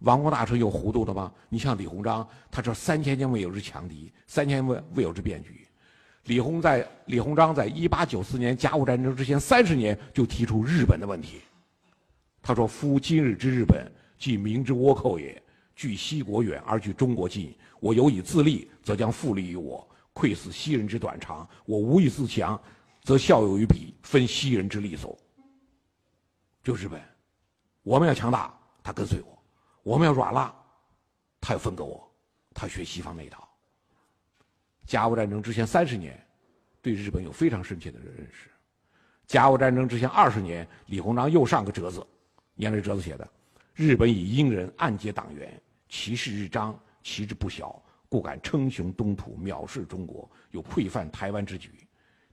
王公大臣有糊涂的吗？你像李鸿章，他这三千年未有之强敌，三千未未有之变局。李鸿在李鸿章在一八九四年甲午战争之前三十年就提出日本的问题。他说：“夫今日之日本，即明之倭寇也。距西国远而距中国近，我有以自立，则将复利于我；窥视西人之短长，我无以自强，则效有于彼，分西人之利索。”就日本，我们要强大，他跟随我；我们要软了，他要分割我，他学西方那一套。甲午战争之前三十年，对日本有非常深切的认识。甲午战争之前二十年，李鸿章又上个折子，你看这折子写的：“日本以英人暗结党员，其势日张，其志不小，故敢称雄东土，藐视中国，有溃犯台湾之举。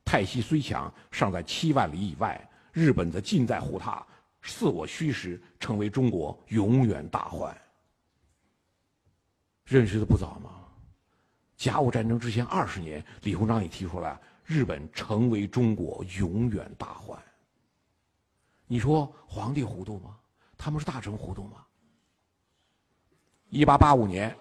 泰西虽强，尚在七万里以外，日本则近在乎他。”自我虚实，成为中国永远大患。认识的不早吗？甲午战争之前二十年，李鸿章也提出来，日本成为中国永远大患。你说皇帝糊涂吗？他们是大臣糊涂吗？一八八五年，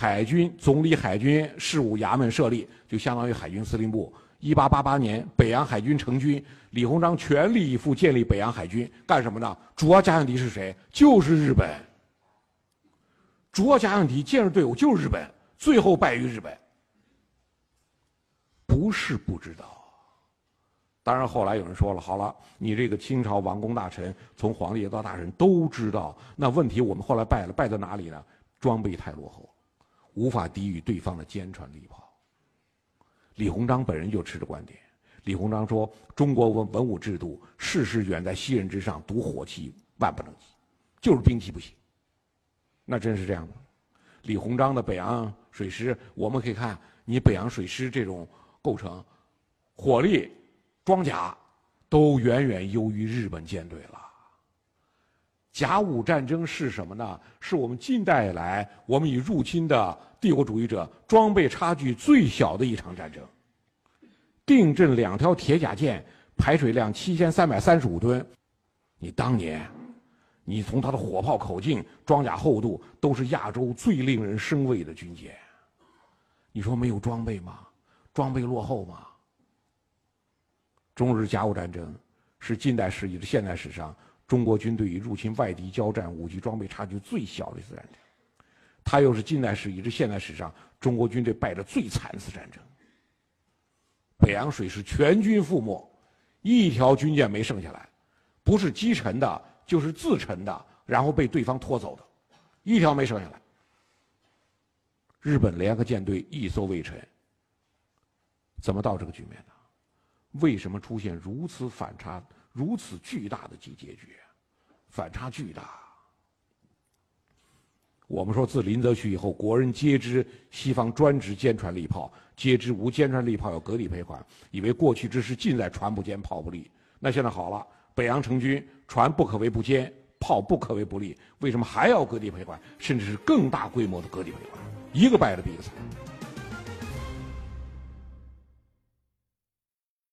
海军总理海军事务衙门设立，就相当于海军司令部。一八八八年，北洋海军成军，李鸿章全力以赴建立北洋海军，干什么呢？主要假想敌是谁？就是日本。主要假想敌建设队伍就是日本，最后败于日本。不是不知道。当然，后来有人说了：“好了，你这个清朝王公大臣，从皇帝到大臣都知道。那问题我们后来败了，败在哪里呢？装备太落后，无法抵御对方的坚船利炮。”李鸿章本人就持着观点。李鸿章说：“中国文文武制度，事事远在西人之上，独火器万不能及，就是兵器不行。”那真是这样的。李鸿章的北洋水师，我们可以看，你北洋水师这种构成，火力、装甲，都远远优于日本舰队了。甲午战争是什么呢？是我们近代以来，我们与入侵的帝国主义者装备差距最小的一场战争。定镇两条铁甲舰，排水量七千三百三十五吨。你当年，你从它的火炮口径、装甲厚度，都是亚洲最令人生畏的军舰。你说没有装备吗？装备落后吗？中日甲午战争是近代史以至现代史上。中国军队与入侵外敌交战，武器装备差距最小的一次战争，它又是近代史以至现代史上中国军队败的最惨的一次战争。北洋水师全军覆没，一条军舰没剩下来，不是击沉的，就是自沉的，然后被对方拖走的，一条没剩下来。日本联合舰队一艘未沉，怎么到这个局面的？为什么出现如此反差？如此巨大的结结局，反差巨大。我们说，自林则徐以后，国人皆知西方专执坚船利炮，皆知无坚船利炮有割地赔款，以为过去之事尽在船不坚，炮不利。那现在好了，北洋成军，船不可为不坚，炮不可为不利，为什么还要割地赔款？甚至是更大规模的割地赔款？一个败的比一个惨。